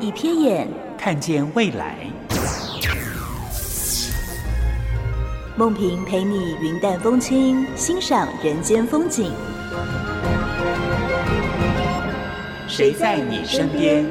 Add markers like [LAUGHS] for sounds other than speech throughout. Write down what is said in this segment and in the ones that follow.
一瞥眼，看见未来。梦萍陪你云淡风轻，欣赏人间风景。谁在你身边？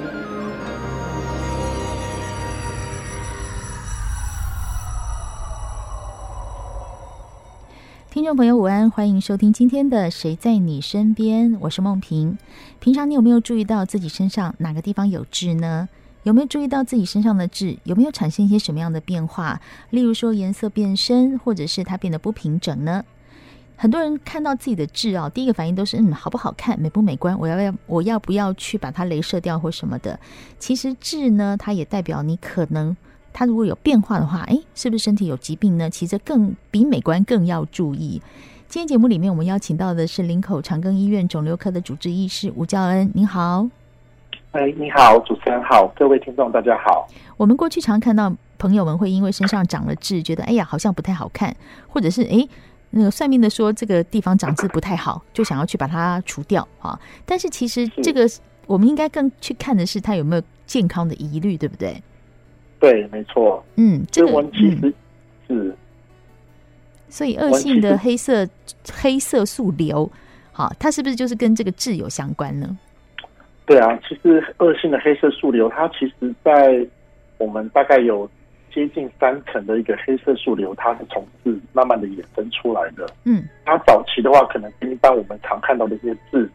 众朋友，午安，欢迎收听今天的《谁在你身边》，我是梦萍。平常你有没有注意到自己身上哪个地方有痣呢？有没有注意到自己身上的痣有没有产生一些什么样的变化？例如说颜色变深，或者是它变得不平整呢？很多人看到自己的痣啊，第一个反应都是嗯，好不好看，美不美观？我要不要我要不要去把它镭射掉或什么的？其实痣呢，它也代表你可能。它如果有变化的话，哎，是不是身体有疾病呢？其实更比美观更要注意。今天节目里面，我们邀请到的是林口长庚医院肿瘤科的主治医师吴教恩，您好。哎，你好，主持人好，各位听众大家好。我们过去常看到朋友们会因为身上长了痣，觉得哎呀好像不太好看，或者是哎那个算命的说这个地方长痣不太好，就想要去把它除掉啊。但是其实这个我们应该更去看的是它有没有健康的疑虑，对不对？对，没错。嗯，这个其实是、嗯，所以恶性的黑色黑色素瘤，好，它是不是就是跟这个痣有相关呢？对啊，其实恶性的黑色素瘤，它其实，在我们大概有接近三成的一个黑色素瘤，它是从痣慢慢的衍生出来的。嗯，它早期的话，可能跟一般我们常看到的一些痣，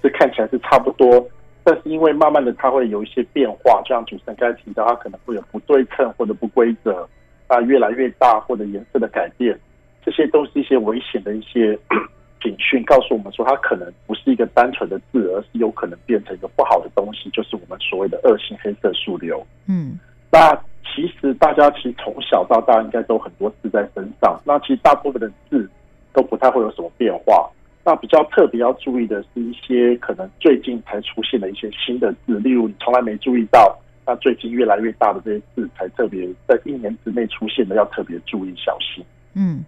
是看起来是差不多。但是因为慢慢的它会有一些变化，就像主持人刚才提到，它可能会有不对称或者不规则，啊，越来越大或者颜色的改变，这些都是一些危险的一些 [CLEARS THROAT] 警讯，告诉我们说它可能不是一个单纯的痣，而是有可能变成一个不好的东西，就是我们所谓的恶性黑色素瘤。嗯，那其实大家其实从小到大应该都很多痣在身上，那其实大部分的痣都不太会有什么变化。那比较特别要注意的是一些可能最近才出现的一些新的字，例如你从来没注意到，那最近越来越大的这些字才特别在一年之内出现的，要特别注意小心。嗯，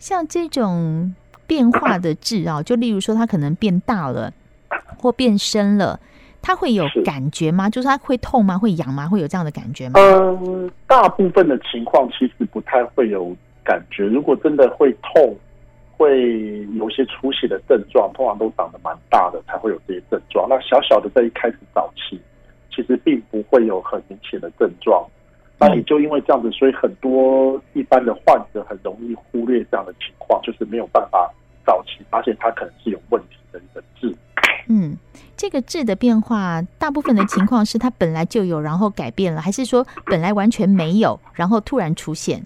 像这种变化的字啊，就例如说它可能变大了或变深了，它会有感觉吗？是就是它会痛吗？会痒吗？会有这样的感觉吗？嗯，大部分的情况其实不太会有感觉。如果真的会痛。会有些出血的症状，通常都长得蛮大的，才会有这些症状。那小小的在一开始早期，其实并不会有很明显的症状。那也就因为这样子，所以很多一般的患者很容易忽略这样的情况，就是没有办法早期发现他可能是有问题的一个痣。嗯，这个痣的变化，大部分的情况是它本来就有，然后改变了，还是说本来完全没有，然后突然出现？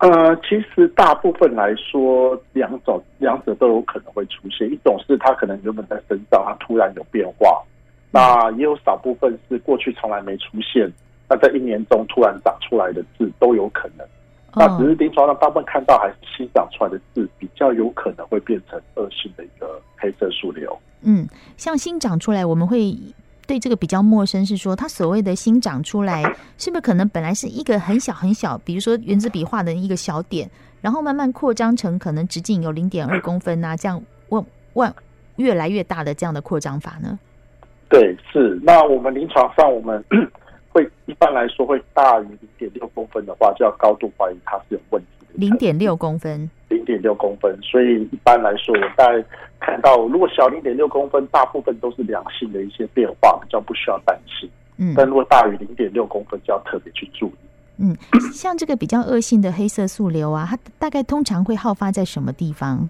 呃，其实大部分来说，两种两者都有可能会出现。一种是它可能原本在身上，它突然有变化；那也有少部分是过去从来没出现，那在一年中突然长出来的痣都有可能。那只是临床上大部分看到还是新长出来的痣，比较有可能会变成恶性的一个黑色素瘤。嗯，像新长出来，我们会。对这个比较陌生，是说它所谓的新长出来，是不是可能本来是一个很小很小，比如说原子笔画的一个小点，然后慢慢扩张成可能直径有零点二公分啊，这样万万越来越大的这样的扩张法呢？对，是。那我们临床上我们 [COUGHS] 会一般来说会大于零点六公分的话，就要高度怀疑它是有问题的。零点六公分。零点六公分，所以一般来说，我大概看到，如果小零点六公分，大部分都是良性的一些变化，比较不需要担心。嗯，但如果大于零点六公分，就要特别去注意。嗯，像这个比较恶性的黑色素瘤啊，它大概通常会好发在什么地方？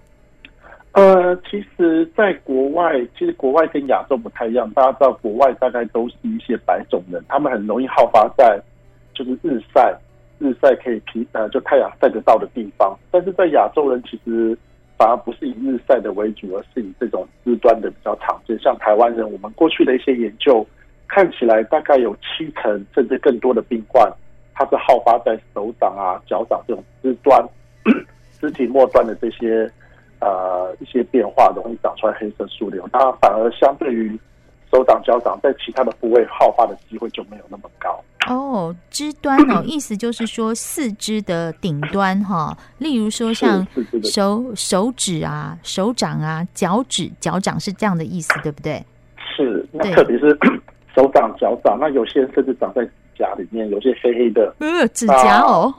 呃，其实，在国外，其实国外跟亚洲不太一样。大家知道，国外大概都是一些白种人，他们很容易好发在就是日晒。日晒可以皮呃，就太阳晒得到的地方，但是在亚洲人其实反而不是以日晒的为主，而是以这种肢端的比较常见。像台湾人，我们过去的一些研究看起来，大概有七成甚至更多的病患，它是好发在手掌啊、脚掌这种肢端、[CLEARS THROAT] 肢体末端的这些呃一些变化，容易长出来黑色素瘤。那反而相对于手掌、脚掌，在其他的部位好发的机会就没有那么高。哦，肢端哦，[CLEARS THROAT] 意思就是说四肢的顶端哈，例如说像手手指啊、手掌啊、脚趾、脚掌是这样的意思，对不对？是，那特别是 [CLEARS THROAT] 手掌、脚掌，那有些人甚至长在指甲里面，有些黑黑的，呃，指甲哦，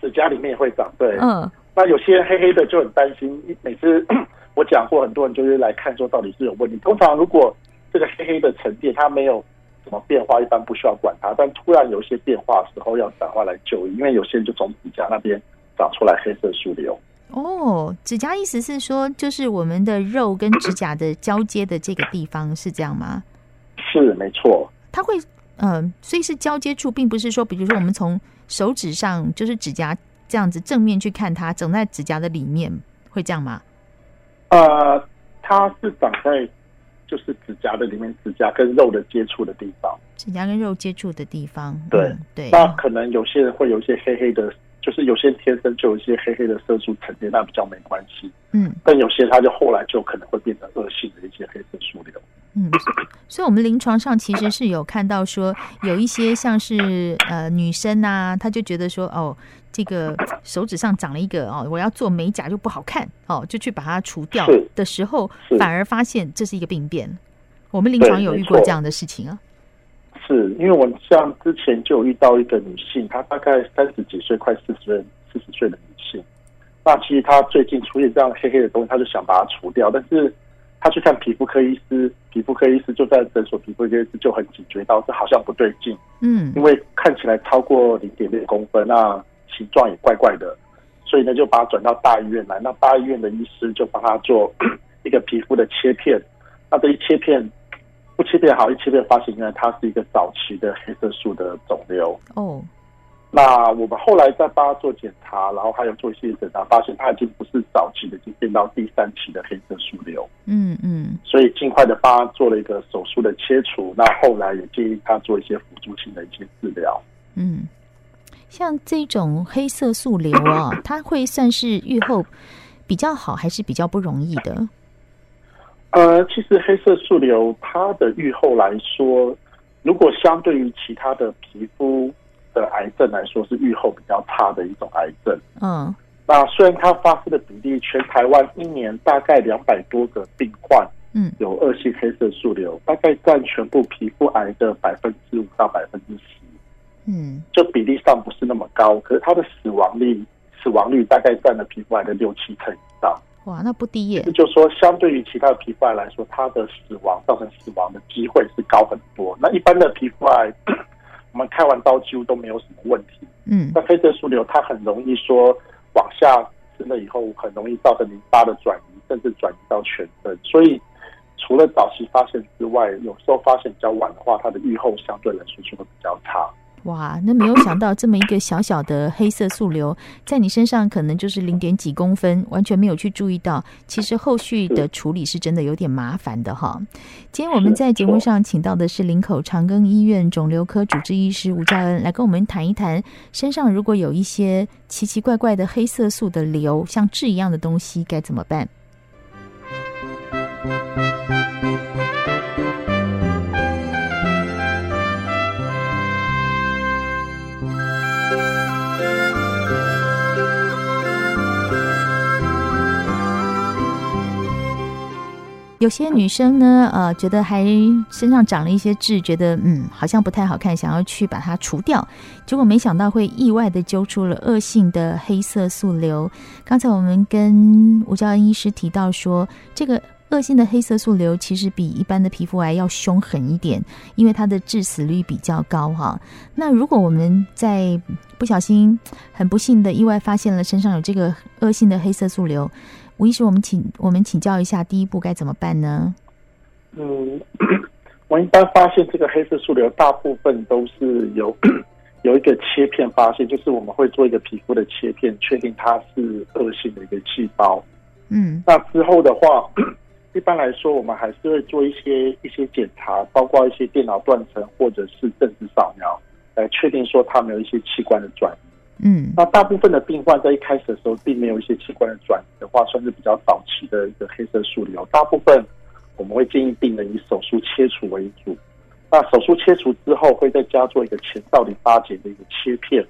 指甲里面也会长，对，嗯，那有些黑黑的就很担心，每次 [CLEARS THROAT] 我讲过，很多人就是来看说到底是有问题。通常如果这个黑黑的沉淀，它没有。什么变化一般不需要管它，但突然有一些变化的时候要赶快来就医，因为有些人就从指甲那边长出来黑色素瘤。哦，指甲意思是说，就是我们的肉跟指甲的交接的这个地方是这样吗？是，没错。它会，嗯、呃，所以是交接处，并不是说，比如说我们从手指上，就是指甲这样子正面去看它，长在指甲的里面，会这样吗？呃，它是长在。就是指甲的里面，指甲跟肉的接触的地方，指甲跟肉接触的地方，对、嗯、对。那可能有些人会有一些黑黑的，就是有些人天生就有一些黑黑的色素沉淀，那比较没关系。嗯，但有些人他就后来就可能会变成恶性的一些黑色素瘤。嗯，所以我们临床上其实是有看到说，有一些像是呃女生啊，她就觉得说哦。这个手指上长了一个哦，我要做美甲就不好看哦，就去把它除掉的时候，反而发现这是一个病变。我们临床有遇过这样的事情啊。是因为我像之前就有遇到一个女性，她大概三十几岁，快四十岁、四十岁的女性。那其实她最近出现这样黑黑的东西，她就想把它除掉，但是她去看皮肤科医师，皮肤科医师就在诊所，皮肤科医师就很警觉到这好像不对劲。嗯，因为看起来超过零点六公分啊。形状也怪怪的，所以呢，就把他转到大医院来。那大医院的医师就帮他做 [COUGHS] 一个皮肤的切片。那这一切片不切片好，一切片发现原来它是一个早期的黑色素的肿瘤。哦，那我们后来再帮他做检查，然后还有做一些检查，发现他已经不是早期的，已经变到第三期的黑色素瘤。嗯嗯，所以尽快的帮他做了一个手术的切除。那后来也建议他做一些辅助性的一些治疗。嗯。像这种黑色素瘤啊，[LAUGHS] 它会算是愈后比较好，还是比较不容易的？呃，其实黑色素瘤它的预后来说，如果相对于其他的皮肤的癌症来说，是预后比较差的一种癌症。嗯，那虽然它发生的比例，全台湾一年大概两百多个病患，嗯，有恶性黑色素瘤，大概占全部皮肤癌的百分之五到百分之十。嗯，就比例上不是那么高，可是它的死亡率，死亡率大概占了皮肤癌的六七成以上。哇，那不低耶！也就是说，相对于其他的皮肤癌来说，它的死亡造成死亡的机会是高很多。那一般的皮肤癌，[CLEARS THROAT] 我们开完刀几乎都没有什么问题。嗯，那黑色素瘤它很容易说往下深了以后，很容易造成淋巴的转移，甚至转移到全身。所以除了早期发现之外，有时候发现比较晚的话，它的预后相对来说就会比较差。哇，那没有想到这么一个小小的黑色素瘤，在你身上可能就是零点几公分，完全没有去注意到。其实后续的处理是真的有点麻烦的哈。今天我们在节目上请到的是林口长庚医院肿瘤科主治医师吴佳恩，来跟我们谈一谈，身上如果有一些奇奇怪怪的黑色素的瘤，像痣一样的东西该怎么办？有些女生呢，呃，觉得还身上长了一些痣，觉得嗯，好像不太好看，想要去把它除掉，结果没想到会意外的揪出了恶性的黑色素瘤。刚才我们跟吴教恩医师提到说，这个恶性的黑色素瘤其实比一般的皮肤癌要凶狠一点，因为它的致死率比较高哈。那如果我们在不小心、很不幸的意外发现了身上有这个恶性的黑色素瘤，吴医师，我们请我们请教一下，第一步该怎么办呢？嗯，[COUGHS] 我一般发现这个黑色素瘤，大部分都是有 [COUGHS] 有一个切片发现，就是我们会做一个皮肤的切片，确定它是恶性的一个细胞。嗯，那之后的话，[COUGHS] 一般来说，我们还是会做一些一些检查，包括一些电脑断层或者是正子扫描，来确定说它没有一些器官的转移。嗯，那大部分的病患在一开始的时候，并没有一些器官的转移的话，算是比较早期的一个黑色素瘤。大部分我们会建议病人以手术切除为主。那手术切除之后，会再加做一个前哨淋巴结的一个切片。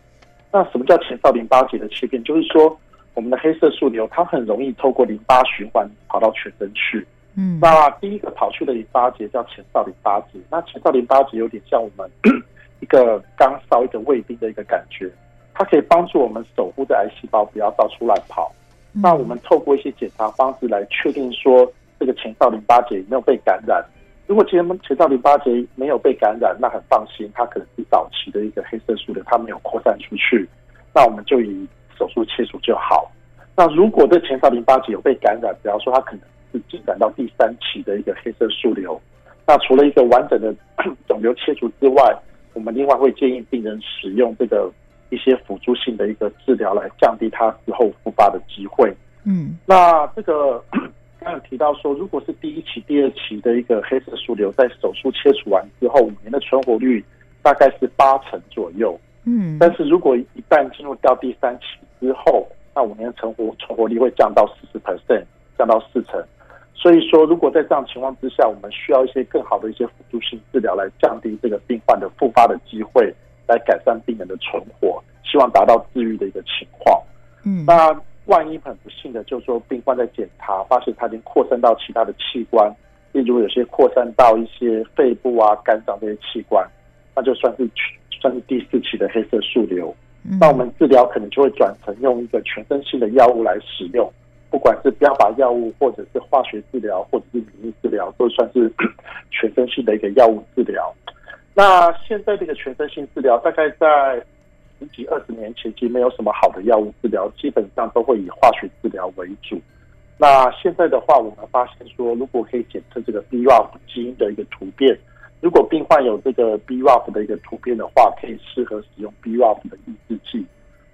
那什么叫前哨淋巴结的切片？就是说，我们的黑色素瘤它很容易透过淋巴循环跑到全身去。嗯，那第一个跑去的淋巴结叫前哨淋巴结。那前哨淋巴结有点像我们 [CLEARS THROAT] 一个刚烧、一个胃病的一个感觉。它可以帮助我们守护的癌细胞不要到处乱跑。嗯、那我们透过一些检查方式来确定说，这个前哨淋巴结有没有被感染。如果前前哨淋巴结没有被感染，那很放心，它可能是早期的一个黑色素瘤，它没有扩散出去。那我们就以手术切除就好。那如果这前哨淋巴结有被感染，比方说它可能是进展到第三期的一个黑色素瘤，那除了一个完整的 [CLEARS THROAT] 肿瘤切除之外，我们另外会建议病人使用这个。一些辅助性的一个治疗来降低它之后复发的机会。嗯，那这个 [CLEARS THROAT] 刚刚提到说，如果是第一期、第二期的一个黑色素瘤，在手术切除完之后，五年的存活率大概是八成左右。嗯，但是如果一旦进入到第三期之后，那五年的存活存活率会降到四十 percent，降到四成。所以说，如果在这样情况之下，我们需要一些更好的一些辅助性治疗来降低这个病患的复发的机会。来改善病人的存活，希望达到治愈的一个情况。嗯，那万一很不幸的，就是说病患在检查发现它已经扩散到其他的器官，例如有些扩散到一些肺部啊、肝脏这些器官，那就算是算是第四期的黑色素瘤。嗯，那我们治疗可能就会转成用一个全身性的药物来使用，不管是标靶药物，或者是化学治疗，或者是免疫治疗，都算是 [CLEARS THROAT] 全身性的一个药物治疗。那现在这个全身性治疗，大概在十几二十年前，其实没有什么好的药物治疗，基本上都会以化学治疗为主。那现在的话，我们发现说，如果可以检测这个 BRAF 基因的一个突变，如果病患有这个 BRAF 的一个突变的话，可以适合使用 BRAF 的抑制剂。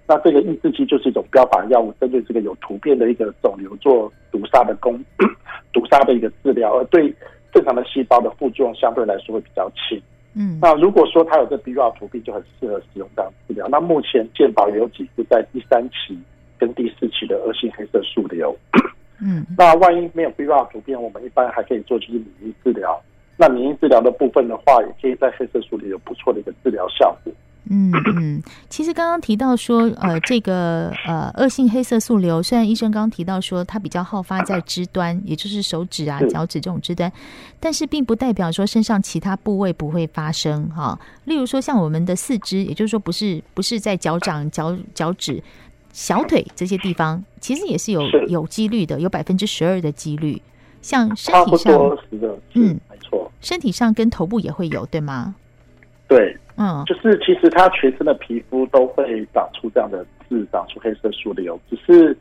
那这个抑制剂就是一种标靶药物，针对这个有突变的一个肿瘤做毒杀的功，[COUGHS] 毒杀的一个治疗，而对正常的细胞的副作用相对来说会比较轻。嗯，那如果说他有这 BRAF 突变，就很适合使用这样治疗。那目前健保也有几次在第三期跟第四期的恶性黑色素瘤。嗯，[COUGHS] 那万一没有 BRAF 突变，我们一般还可以做就是免疫治疗。那免疫治疗的部分的话，也可以在黑色素瘤有不错的一个治疗效果。嗯嗯，其实刚刚提到说，呃，这个呃恶性黑色素瘤，虽然医生刚刚提到说它比较好发在肢端，也就是手指啊、脚趾这种肢端，但是并不代表说身上其他部位不会发生哈。例如说像我们的四肢，也就是说不是不是在脚掌、脚脚趾、小腿这些地方，其实也是有有几率的，有百分之十二的几率。像身体上，嗯，没错，身体上跟头部也会有，对吗？对。嗯，就是其实他全身的皮肤都会长出这样的痣，长出黑色素瘤，只是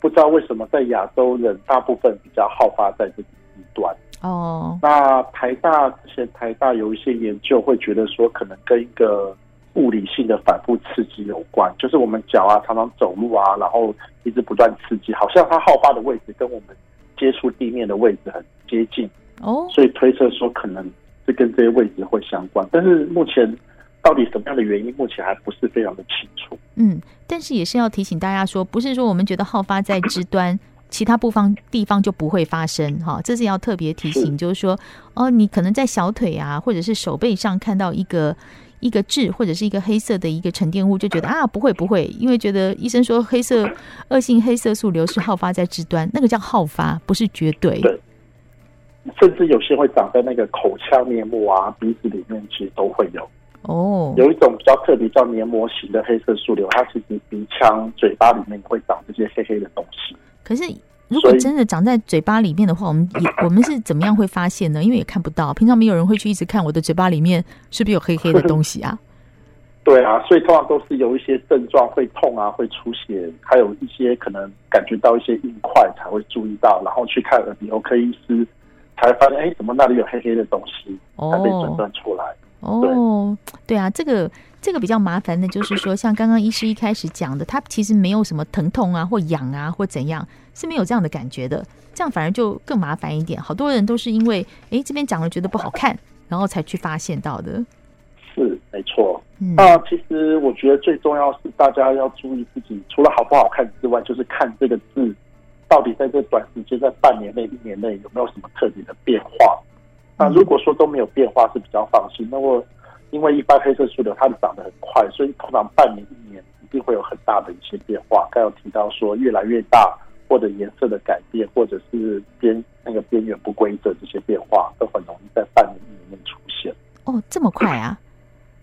不知道为什么在亚洲人大部分比较好发在这个一端。哦，那台大之前台大有一些研究会觉得说，可能跟一个物理性的反复刺激有关，就是我们脚啊常常走路啊，然后一直不断刺激，好像它好发的位置跟我们接触地面的位置很接近。哦，所以推测说可能是跟这些位置会相关，但是目前。到底什么样的原因，目前还不是非常的清楚。嗯，但是也是要提醒大家说，不是说我们觉得好发在肢端，其他部方地方就不会发生哈。这是要特别提醒，就是说，哦，你可能在小腿啊，或者是手背上看到一个一个痣，或者是一个黑色的一个沉淀物，就觉得啊，不会不会，因为觉得医生说黑色恶性黑色素瘤是好发在肢端，那个叫好发，不是绝对。对，甚至有些会长在那个口腔黏膜啊、鼻子里面，其实都会有。哦，有一种比较特别叫黏膜型的黑色素瘤，它其实鼻腔、嘴巴里面会长这些黑黑的东西。可是，如果真的长在嘴巴里面的话，我们也我们是怎么样会发现呢？因为也看不到，平常没有人会去一直看我的嘴巴里面是不是有黑黑的东西啊？[LAUGHS] 对啊，所以通常都是有一些症状会痛啊，会出血，还有一些可能感觉到一些硬块才会注意到，然后去看耳鼻喉科医师，才发现哎，怎么那里有黑黑的东西，才被诊断出来。哦，对啊，这个这个比较麻烦的，就是说，像刚刚医师一开始讲的，他其实没有什么疼痛啊，或痒啊，或怎样，是没有这样的感觉的。这样反而就更麻烦一点。好多人都是因为，哎，这边讲了觉得不好看，然后才去发现到的。是，没错。嗯、那其实我觉得最重要是大家要注意自己，除了好不好看之外，就是看这个字到底在这短时间，在半年内、一年内有没有什么特别的变化。那如果说都没有变化，是比较放心。那我因为一般黑色素瘤它长得很快，所以通常半年、一年一定会有很大的一些变化。刚有提到说越来越大，或者颜色的改变，或者是边那个边缘不规则这些变化，都很容易在半年、一年内出现。哦，这么快啊！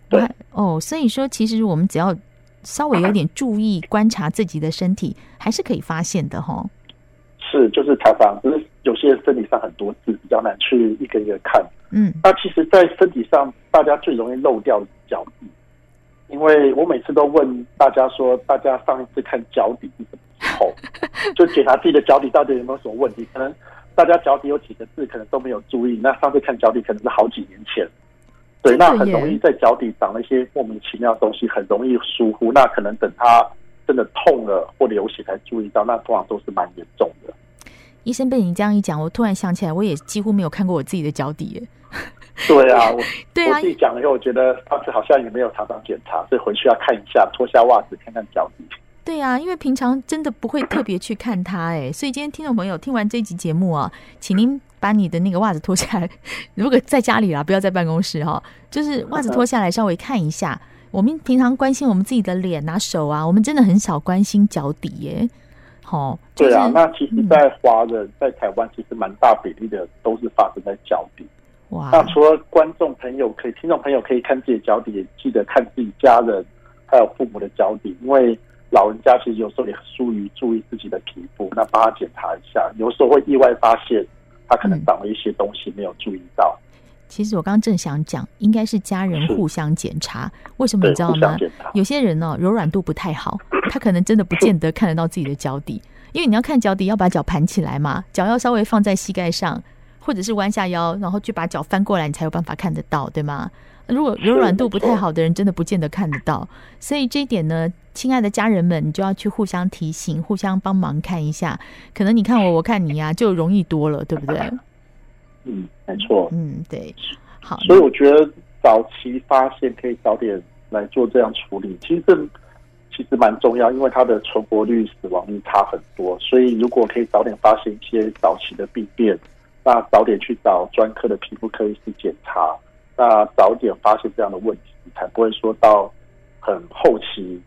对哦，所以说其实我们只要稍微有点注意观察自己的身体，还是可以发现的哈、哦。是，就是常常，只是有些人身体上很多字，比较难去一个一个看。嗯，那其实，在身体上，大家最容易漏掉脚底，因为我每次都问大家说，大家上一次看脚底是什么时候？[LAUGHS] 就检查自己的脚底到底有没有什么问题？可能大家脚底有几个字，可能都没有注意。那上次看脚底，可能是好几年前。对，那很容易在脚底长了一些莫名其妙的东西，很容易疏忽。那可能等它真的痛了或流血才注意到，那通常都是蛮严重的。医生被你这样一讲，我突然想起来，我也几乎没有看过我自己的脚底耶。对啊，我 [LAUGHS] 对啊，我自己讲了以后，我觉得上次好像也没有常常检查，所以回去要看一下，脱下袜子看看脚底。对啊，因为平常真的不会特别去看它，哎，所以今天听众朋友听完这一集节目啊，请您把你的那个袜子脱下来，如果在家里啦，不要在办公室哈，就是袜子脱下来稍微看一下。我们平常关心我们自己的脸啊、手啊，我们真的很少关心脚底耶。好，对啊，那其实，在华人在台湾，其实蛮大比例的都是发生在脚底。哇，那除了观众朋友可以、听众朋友可以看自己的脚底，也记得看自己家人还有父母的脚底，因为老人家其实有时候也疏于注意自己的皮肤，那帮他检查一下，有时候会意外发现他可能长了一些东西没有注意到。嗯、其实我刚刚正想讲，应该是家人互相检查，为什么你知道吗？有些人呢、哦、柔软度不太好，[LAUGHS] 他可能真的不见得看得到自己的脚底，因为你要看脚底要把脚盘起来嘛，脚要稍微放在膝盖上，或者是弯下腰，然后去把脚翻过来，你才有办法看得到，对吗？如果柔软度不太好的人，真的不见得看得到。所以这一点呢，亲爱的家人们，你就要去互相提醒，互相帮忙看一下。可能你看我，我看你呀、啊，就容易多了，对不对？嗯，没错。嗯，对。好，所以我觉得早期发现可以早点来做这样处理，其实这其实蛮重要，因为它的存活率、死亡率差很多。所以如果可以早点发现一些早期的病变，那早点去找专科的皮肤科医师检查。那早点发现这样的问题，才不会说到很后期，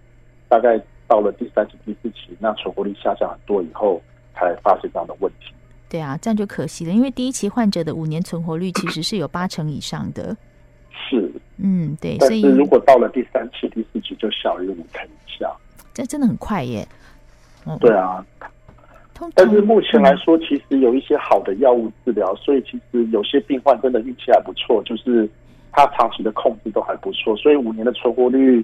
大概到了第三期、第四期，那存活率下降很多以后，才发现这样的问题。对啊，这样就可惜了，因为第一期患者的五年存活率其实是有八成以上的。是，嗯，对。所以如果到了第三期、第四期，就小于五成以下。这真的很快耶。嗯、对啊。但是目前来说，其实有一些好的药物治疗，所以其实有些病患真的运气还不错，就是。他长期的控制都还不错，所以五年的存活率，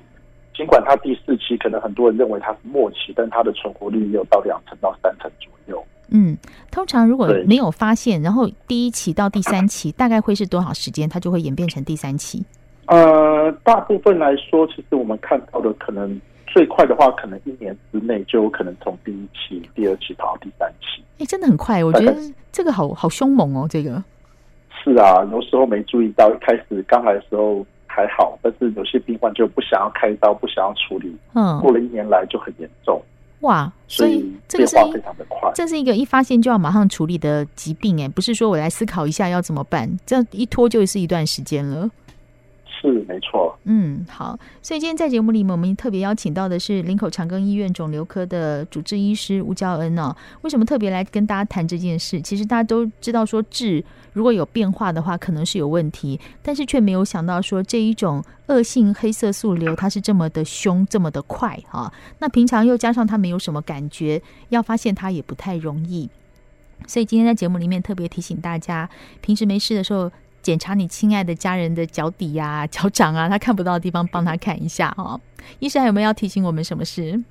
尽管他第四期可能很多人认为他是末期，但他的存活率也有到两成到三成左右。嗯，通常如果没有发现，然后第一期到第三期大概会是多少时间？它就会演变成第三期？呃，大部分来说，其实我们看到的可能最快的话，可能一年之内就有可能从第一期、第二期跑到第三期。哎，真的很快，我觉得这个好好凶猛哦，这个。是啊，有时候没注意到，一开始刚来的时候还好，但是有些病患就不想要开刀，不想要处理，嗯，过了一年来就很严重。哇，所以这个是非常的快，这是一个一发现就要马上处理的疾病，哎，不是说我来思考一下要怎么办，这样一拖就是一段时间了。是没错，嗯，好，所以今天在节目里面，我们特别邀请到的是林口长庚医院肿瘤科的主治医师吴教恩哦。为什么特别来跟大家谈这件事？其实大家都知道，说痣如果有变化的话，可能是有问题，但是却没有想到说这一种恶性黑色素瘤它是这么的凶，这么的快哈、那平常又加上他没有什么感觉，要发现它也不太容易。所以今天在节目里面特别提醒大家，平时没事的时候。检查你亲爱的家人的脚底呀、脚掌啊，他看不到的地方，帮他看一下哈、哦。医生还有没有要提醒我们什么事？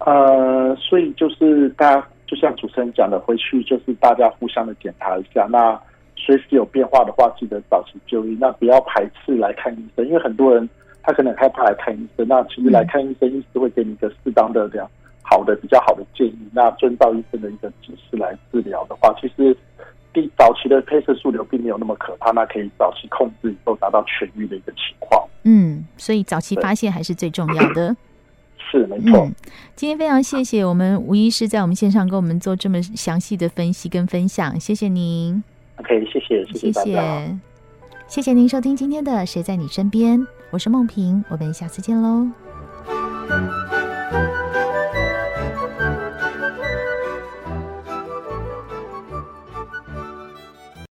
呃，所以就是大家就像主持人讲的，回去就是大家互相的检查一下。那随时有变化的话，记得早期就医。那不要排斥来看医生，因为很多人他可能害怕来看医生。那其实来看医生，医师会给你一个适当的这样好的、比较好的建议。那遵照医生的一个指示来治疗的话，其实第早期的黑色素瘤并没有那么可怕，那可以早期控制以后达到痊愈的一个情况。嗯，所以早期发现还是最重要的。[COUGHS] 是没错、嗯。今天非常谢谢我们吴医师在我们线上跟我们做这么详细的分析跟分享，谢谢您。OK，谢谢，谢谢大家。谢谢您收听今天的《谁在你身边》，我是梦萍，我们下次见喽。